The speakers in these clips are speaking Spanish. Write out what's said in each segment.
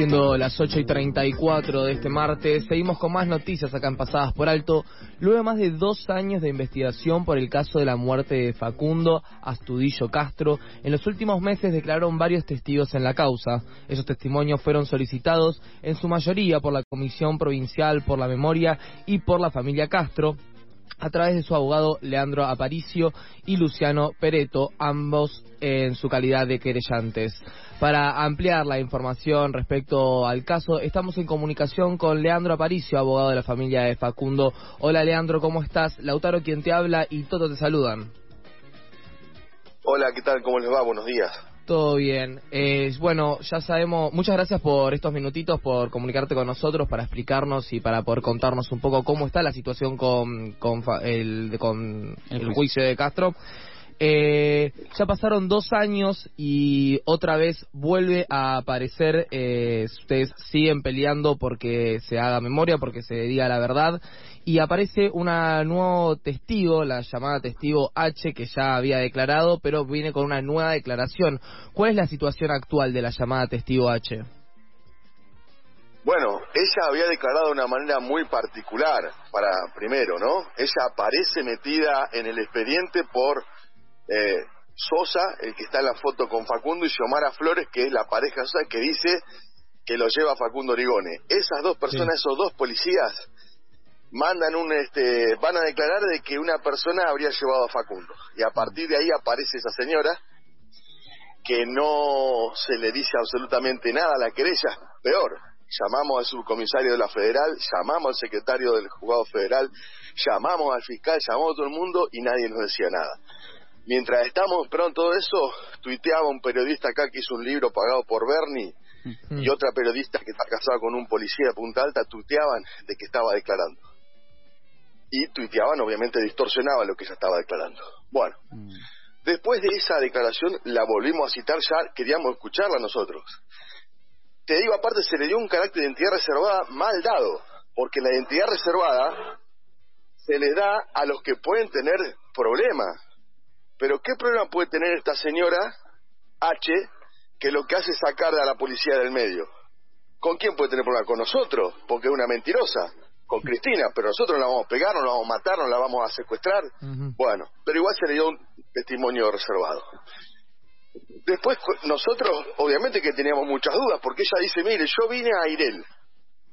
Siendo las 8 y 34 de este martes, seguimos con más noticias acá en Pasadas por Alto. Luego de más de dos años de investigación por el caso de la muerte de Facundo Astudillo Castro, en los últimos meses declararon varios testigos en la causa. Esos testimonios fueron solicitados en su mayoría por la Comisión Provincial por la Memoria y por la familia Castro, a través de su abogado Leandro Aparicio y Luciano Pereto, ambos en su calidad de querellantes. Para ampliar la información respecto al caso, estamos en comunicación con Leandro Aparicio, abogado de la familia de Facundo. Hola Leandro, ¿cómo estás? Lautaro quien te habla y todos te saludan. Hola, ¿qué tal? ¿Cómo les va? Buenos días. Todo bien. Eh, bueno, ya sabemos, muchas gracias por estos minutitos, por comunicarte con nosotros, para explicarnos y para poder contarnos un poco cómo está la situación con, con, el, con el juicio de Castro. Eh, ya pasaron dos años y otra vez vuelve a aparecer, eh, ustedes siguen peleando porque se haga memoria, porque se diga la verdad, y aparece un nuevo testigo, la llamada testigo H, que ya había declarado, pero viene con una nueva declaración. ¿Cuál es la situación actual de la llamada testigo H? Bueno, ella había declarado de una manera muy particular, para primero, ¿no? Ella aparece metida en el expediente por eh, Sosa, el que está en la foto con Facundo, y Xiomara Flores, que es la pareja Sosa, que dice que lo lleva Facundo Origone. Esas dos personas, esos dos policías, mandan un, este, van a declarar de que una persona habría llevado a Facundo. Y a partir de ahí aparece esa señora, que no se le dice absolutamente nada a la querella, peor, llamamos al subcomisario de la federal, llamamos al secretario del juzgado federal, llamamos al fiscal, llamamos a todo el mundo y nadie nos decía nada. Mientras estamos pronto todo eso, tuiteaba un periodista acá que hizo un libro pagado por Bernie y otra periodista que está casada con un policía de Punta Alta tuiteaban de que estaba declarando. Y tuiteaban, obviamente distorsionaban lo que ella estaba declarando. Bueno, mm. después de esa declaración la volvimos a citar, ya queríamos escucharla nosotros. Te digo, aparte se le dio un carácter de identidad reservada mal dado, porque la identidad reservada se le da a los que pueden tener problemas pero ¿qué problema puede tener esta señora H que lo que hace es sacar a la policía del medio? ¿Con quién puede tener problema? Con nosotros, porque es una mentirosa. Con Cristina, pero nosotros la vamos a pegar, no la vamos a matar, no la vamos a secuestrar. Bueno, pero igual se le dio un testimonio reservado. Después, nosotros, obviamente que teníamos muchas dudas, porque ella dice, mire, yo vine a Irel,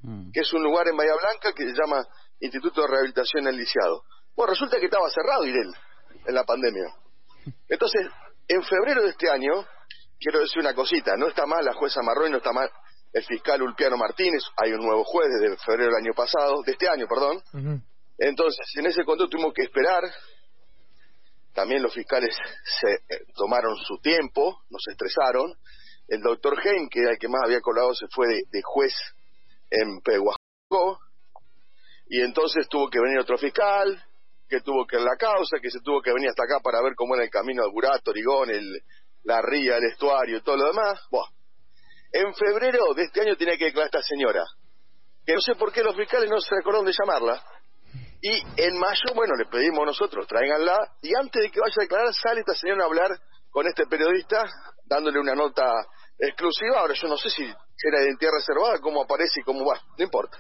mm. que es un lugar en Bahía Blanca que se llama Instituto de Rehabilitación del Lisiado. Bueno, resulta que estaba cerrado Irel en la pandemia. Entonces, en febrero de este año, quiero decir una cosita, no está mal la jueza Marrón, no está mal el fiscal Ulpiano Martínez, hay un nuevo juez desde febrero del año pasado, de este año, perdón. Entonces, en ese contexto tuvimos que esperar, también los fiscales se eh, tomaron su tiempo, nos estresaron. El doctor Heim, que era el que más había colado, se fue de, juez en Pehuajó, y entonces tuvo que venir otro fiscal, que tuvo que la causa, que se tuvo que venir hasta acá para ver cómo era el camino de Burato, Origón, el, la ría, el estuario y todo lo demás. Buah. En febrero de este año tenía que declarar esta señora, que no sé por qué los fiscales no se acordaron de llamarla. Y en mayo, bueno, le pedimos nosotros, tráiganla, y antes de que vaya a declarar, sale esta señora a hablar con este periodista, dándole una nota exclusiva. Ahora yo no sé si era identidad reservada, cómo aparece y cómo va, no importa.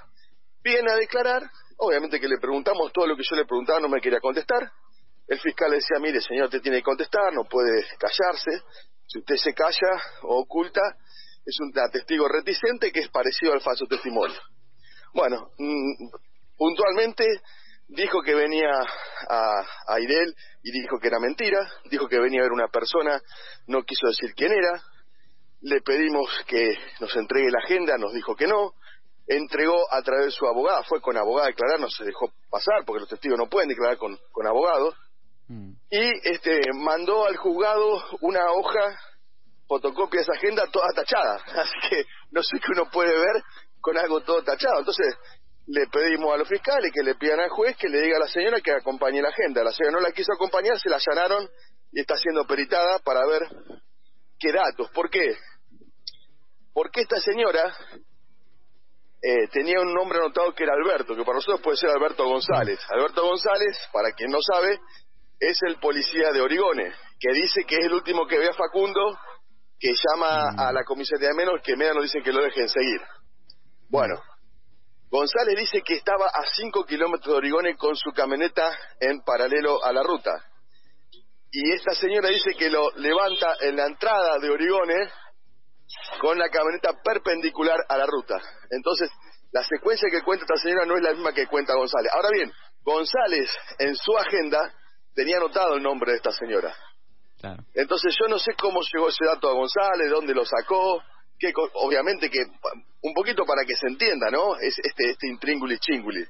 Viene a declarar, Obviamente que le preguntamos todo lo que yo le preguntaba, no me quería contestar. El fiscal le decía, mire, señor, te tiene que contestar, no puede callarse. Si usted se calla o oculta, es un testigo reticente que es parecido al falso testimonio. Bueno, mm, puntualmente dijo que venía a, a y dijo que era mentira, dijo que venía a ver una persona, no quiso decir quién era, le pedimos que nos entregue la agenda, nos dijo que no, entregó a través de su abogada, fue con abogada a declarar, no se dejó pasar porque los testigos no pueden declarar con, con abogados, mm. y este mandó al juzgado una hoja, fotocopia de esa agenda toda tachada, así que no sé qué uno puede ver con algo todo tachado. Entonces le pedimos a los fiscales que le pidan al juez que le diga a la señora que acompañe la agenda. La señora no la quiso acompañar, se la allanaron y está siendo peritada para ver qué datos. ¿Por qué? Porque esta señora eh, tenía un nombre anotado que era Alberto, que para nosotros puede ser Alberto González. Alberto González, para quien no sabe, es el policía de Origone, que dice que es el último que ve a Facundo que llama a la comisaría de Menos que Menos dicen que lo dejen seguir. Bueno, González dice que estaba a 5 kilómetros de Origones con su camioneta en paralelo a la ruta. Y esta señora dice que lo levanta en la entrada de Origones con la camioneta perpendicular a la ruta. Entonces, la secuencia que cuenta esta señora no es la misma que cuenta González. Ahora bien, González en su agenda tenía anotado el nombre de esta señora. Entonces yo no sé cómo llegó ese dato a González, dónde lo sacó, que obviamente que un poquito para que se entienda, ¿no? Es este este intrínguli chinguli.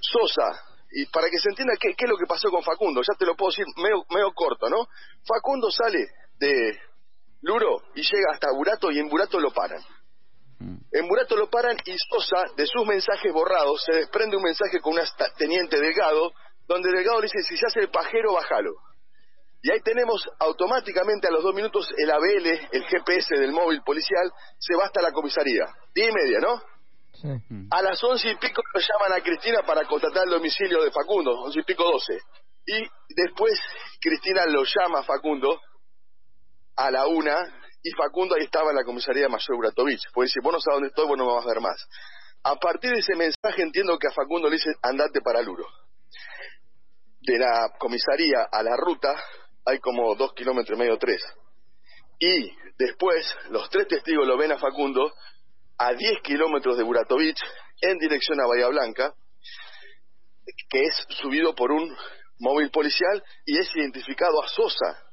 Sosa, y para que se entienda qué, qué es lo que pasó con Facundo, ya te lo puedo decir medio, medio corto, ¿no? Facundo sale de Luro y llega hasta Burato y en Burato lo paran. Mm. En Burato lo paran y Sosa, de sus mensajes borrados, se desprende un mensaje con un teniente Delgado, donde Delgado le dice, si se hace el pajero, bájalo. Y ahí tenemos automáticamente a los dos minutos el ABL, el GPS del móvil policial, se va hasta la comisaría. Diez y media, ¿no? Sí. A las once y pico lo llaman a Cristina para contratar el domicilio de Facundo, once y pico doce. Y después Cristina lo llama a Facundo a la una y Facundo ahí estaba en la comisaría Mayor Bratovich. Pues dice, vos no sabes dónde estoy, vos no me vas a ver más. A partir de ese mensaje entiendo que a Facundo le dice, andate para Luro. De la comisaría a la ruta hay como dos kilómetros y medio, tres. Y después los tres testigos lo ven a Facundo a diez kilómetros de Buratovich en dirección a Bahía Blanca, que es subido por un móvil policial y es identificado a Sosa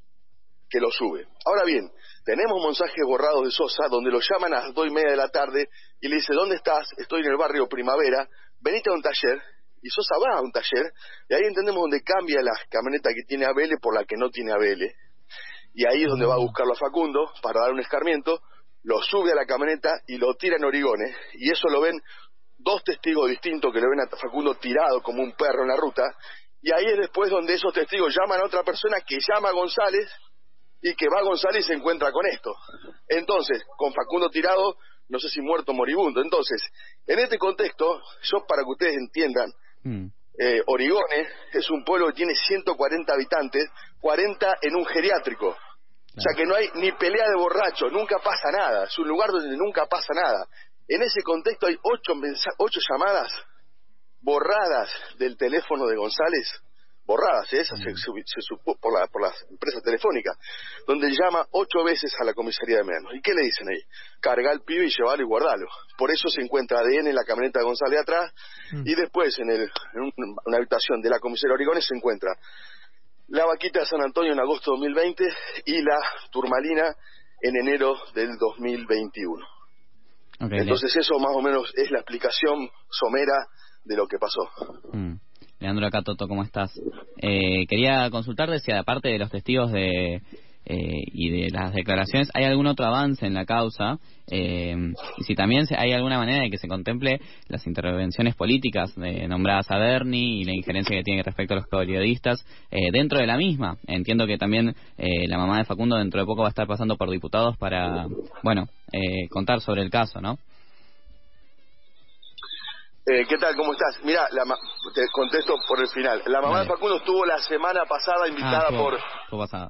que lo sube. Ahora bien, tenemos mensajes borrados de Sosa donde lo llaman a las dos y media de la tarde y le dice, ¿dónde estás? Estoy en el barrio Primavera, venite a un taller y Sosa va a un taller, y ahí entendemos donde cambia la camioneta que tiene Abele por la que no tiene Abele. Y ahí es donde va a buscarlo a Facundo para dar un escarmiento, lo sube a la camioneta y lo tira en Origones, y eso lo ven dos testigos distintos que lo ven a Facundo tirado como un perro en la ruta, y ahí es después donde esos testigos llaman a otra persona que llama a González y que va González y se encuentra con esto. Entonces, con Facundo tirado, no sé si muerto o moribundo. Entonces, en este contexto, yo para que ustedes entiendan, Mm. Eh, Origone es un pueblo que tiene 140 habitantes, 40 en un geriátrico. O sea que no hay ni pelea de borracho, nunca pasa nada. Es un lugar donde nunca pasa nada. En ese contexto hay ocho, ocho llamadas borradas del teléfono de González borradas, ¿eh? se, mm. se, por, la, por las empresas telefónicas, donde llama ocho veces a la comisaría de menos. ¿Y qué le dicen ahí? Carga el pibe y llevarlo y guardarlo. Por eso se encuentra ADN en la camioneta de González atrás mm. y después en, el, una habitación de la comisaría Origones se encuentra la vaquita de San Antonio en agosto de 2020 y la turmalina en enero del 2021. Entonces eso más o menos es la explicación somera de lo que pasó. Mm. Leandro acá, Toto, ¿cómo estás? Eh, quería consultarte si aparte de los testigos de, eh, y de las declaraciones, ¿hay algún otro avance en la causa? Eh, y si también hay alguna manera de que se contemple las intervenciones políticas de, nombradas a Bernie y la injerencia que tiene respecto a los periodistas dentro de la misma. Entiendo que también la mamá de Facundo dentro de poco va a estar pasando por diputados para, bueno, contar sobre el caso, ¿no? Eh, ¿Qué tal? ¿Cómo estás? Mira, te contesto por el final. La mamá de Facundo estuvo la semana pasada invitada ah, por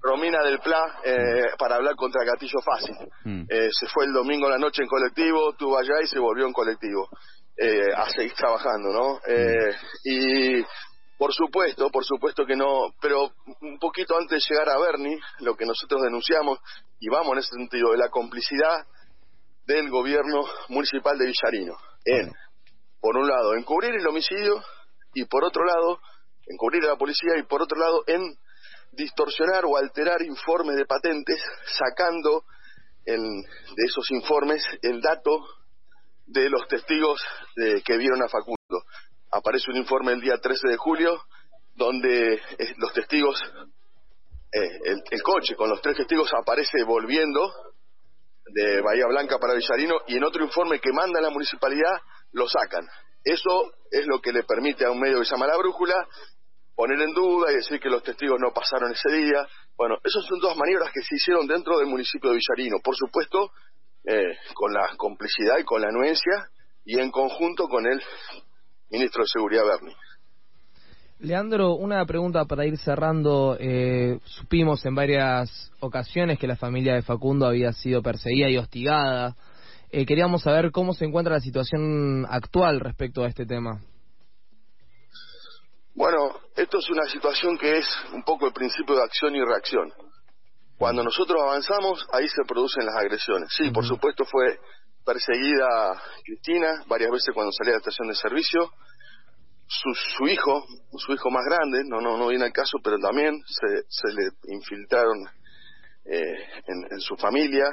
Romina del Pla eh, mm. para hablar contra Gatillo Fácil. Mm. Eh, se fue el domingo a la noche en colectivo, estuvo allá y se volvió en colectivo a seguir trabajando, ¿no? Mm. Y por supuesto, por supuesto que no, pero un poquito antes de llegar a Bernie, lo que nosotros denunciamos, y vamos en ese sentido, de la complicidad del gobierno municipal de Villarino en por un lado, encubrir el homicidio y por otro lado, encubrir a la policía y por otro lado, en distorsionar o alterar informes de patentes, sacando de esos informes el dato de los testigos que vieron a Facundo. Aparece un informe el día 13 de julio donde eh, los testigos, eh, el, el, coche con los tres testigos aparece volviendo de Bahía Blanca para Villarino y en otro informe que manda la municipalidad lo sacan. Eso es lo que le permite a un medio que se llama La Brújula poner en duda y decir que los testigos no pasaron ese día. Bueno, esas son dos maniobras que se hicieron dentro del municipio de Villarino, por supuesto, eh, con la complicidad y con la anuencia y en conjunto con el ministro de Seguridad Berni. Leandro, una pregunta para ir cerrando. Eh, supimos en varias ocasiones que la familia de Facundo había sido perseguida y hostigada. Eh, queríamos saber cómo se encuentra la situación actual respecto a este tema. Bueno, esto es una situación que es un poco el principio de acción y reacción. Cuando nosotros avanzamos, ahí se producen las agresiones. Sí, por supuesto fue perseguida Cristina varias veces cuando salía de la estación de servicio. Su, su hijo, su hijo más grande, no no no viene al caso, pero también se, se le infiltraron eh, en, su familia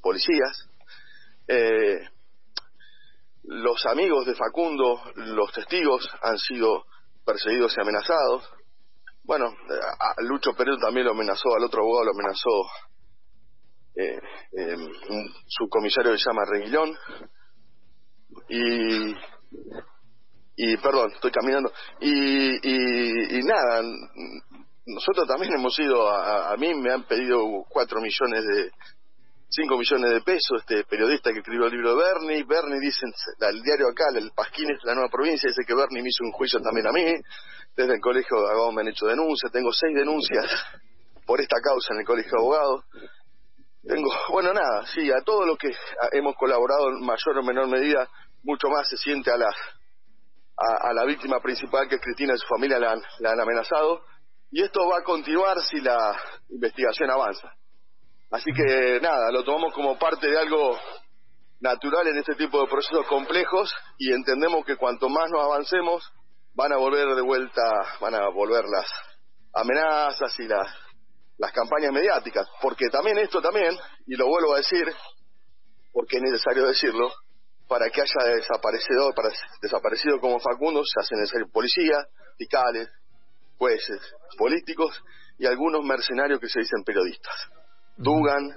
policías. Eh, los amigos de Facundo, los testigos, han sido perseguidos y amenazados. Bueno, a Lucho Pérez también lo amenazó, al otro abogado lo amenazó eh, eh, un subcomisario que se llama Reguilón. Y, y perdón, estoy caminando. Y, y, y nada, nosotros también hemos ido, a, a mí me han pedido cuatro millones de, 5 millones de pesos, este periodista que escribió el libro de Bernie, Bernie dice, el diario acá, el Pasquín es la nueva provincia, dice que Bernie me hizo un juicio también a mí, desde el colegio de abogados me han hecho denuncias, tengo seis denuncias por esta causa en el colegio de abogados, tengo, bueno nada, sí, a todo lo que hemos colaborado en mayor o menor medida, mucho más se siente a la, a, la víctima principal que es Cristina y su familia la han amenazado, y esto va a continuar si la investigación avanza. Así que nada, lo tomamos como parte de algo natural en este tipo de procesos complejos y entendemos que cuanto más nos avancemos, van a volver de vuelta, van a volver las amenazas y las, las campañas mediáticas, porque también esto también, y lo vuelvo a decir, porque es necesario decirlo, para que haya desaparecido, para desaparecido como Facundo se hacen necesario policías, fiscales, jueces, políticos y algunos mercenarios que se dicen periodistas. Dugan,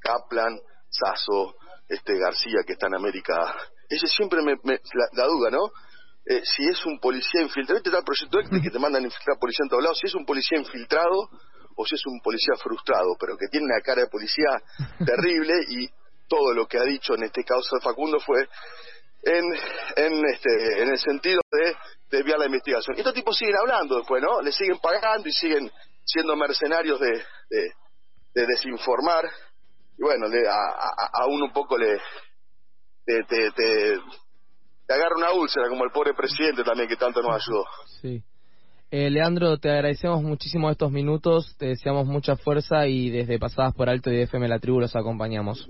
Kaplan, Sasso, este García que está en América. Ese siempre me, la, duda, ¿no? Eh, si es un policía infiltrado, este está el proyecto este que te mandan infiltrar policía en todos lados, si es un policía infiltrado o si es un policía frustrado, pero que tiene una cara de policía terrible y todo lo que ha dicho en este caso de Facundo fue en, en, este, en el sentido de desviar la investigación. Y estos tipos siguen hablando después, ¿no? Le siguen pagando y siguen siendo mercenarios de, de desinformar y bueno le, a, uno un poco le te, te, te, agarra una úlcera como el pobre presidente también que tanto nos ayudó. Sí. Eh, Leandro te agradecemos muchísimo estos minutos te deseamos mucha fuerza y desde pasadas por alto y de FM la tribu los acompañamos.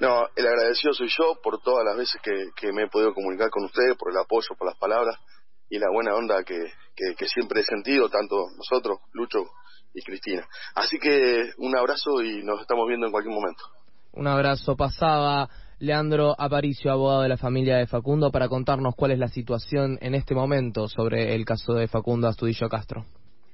No el agradecido soy yo por todas las veces que, que me he podido comunicar con ustedes por el apoyo por las palabras y la buena onda que, que, que siempre he sentido tanto nosotros Lucho y Cristina. Así que un abrazo y nos estamos viendo en cualquier momento. Un abrazo. Pasaba Leandro Aparicio, abogado de la familia de Facundo, para contarnos cuál es la situación en este momento sobre el caso de Facundo Astudillo Castro.